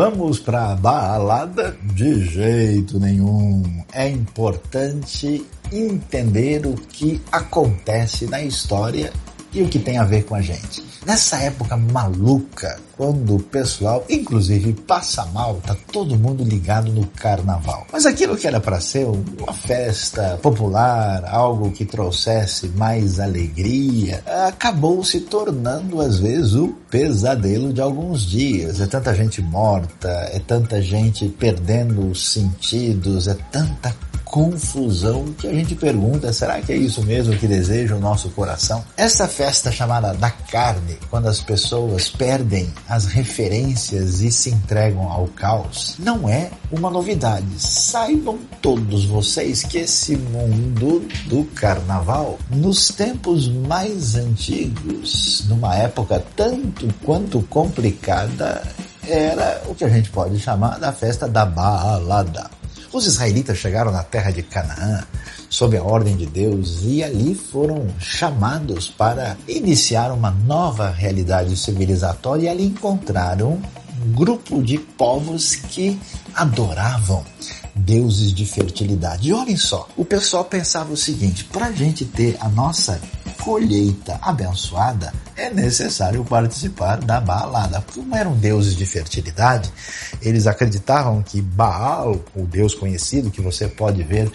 Vamos para a balada? De jeito nenhum. É importante entender o que acontece na história e o que tem a ver com a gente. Nessa época maluca, quando o pessoal, inclusive, passa mal, tá todo mundo ligado no carnaval. Mas aquilo que era para ser uma festa popular, algo que trouxesse mais alegria, acabou se tornando às vezes o pesadelo de alguns dias. É tanta gente morta, é tanta gente perdendo os sentidos, é tanta confusão que a gente pergunta, será que é isso mesmo que deseja o nosso coração? Essa festa chamada da carne, quando as pessoas perdem as referências e se entregam ao caos, não é uma novidade. Saibam todos vocês que esse mundo do carnaval, nos tempos mais antigos, numa época tanto quanto complicada, era o que a gente pode chamar da festa da balada. Os israelitas chegaram na terra de Canaã sob a ordem de Deus e ali foram chamados para iniciar uma nova realidade civilizatória e ali encontraram um grupo de povos que adoravam deuses de fertilidade. E olhem só, o pessoal pensava o seguinte: para a gente ter a nossa colheita abençoada, é necessário participar da balada. Como eram deuses de fertilidade, eles acreditavam que Baal, o deus conhecido, que você pode ver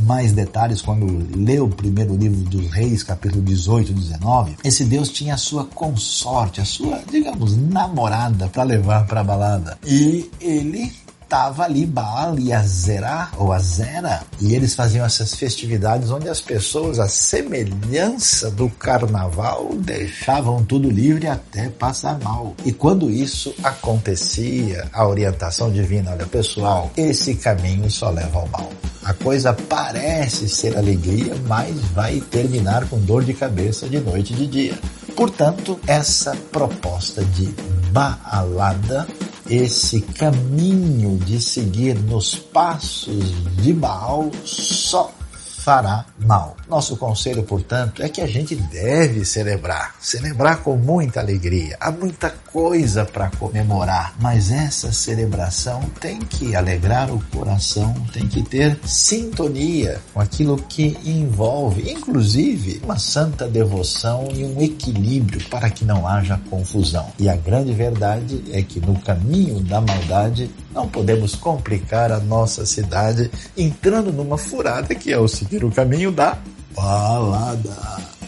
mais detalhes quando lê o primeiro livro dos Reis, capítulo 18 e 19, esse deus tinha a sua consorte, a sua, digamos, namorada para levar para a balada. E ele estava ali Baal e Azerá, ou Azera, e eles faziam essas festividades onde as pessoas, a semelhança do carnaval, deixavam tudo livre até passar mal. E quando isso acontecia, a orientação divina, olha pessoal, esse caminho só leva ao mal. A coisa parece ser alegria, mas vai terminar com dor de cabeça de noite e de dia. Portanto, essa proposta de Baalada esse caminho de seguir nos passos de Baal só fará mal. Nosso conselho, portanto, é que a gente deve celebrar, celebrar com muita alegria. Há muita coisa para comemorar, mas essa celebração tem que alegrar o coração, tem que ter sintonia com aquilo que envolve, inclusive, uma santa devoção e um equilíbrio para que não haja confusão. E a grande verdade é que no caminho da maldade não podemos complicar a nossa cidade entrando numa furada que é o seguir o caminho da balada.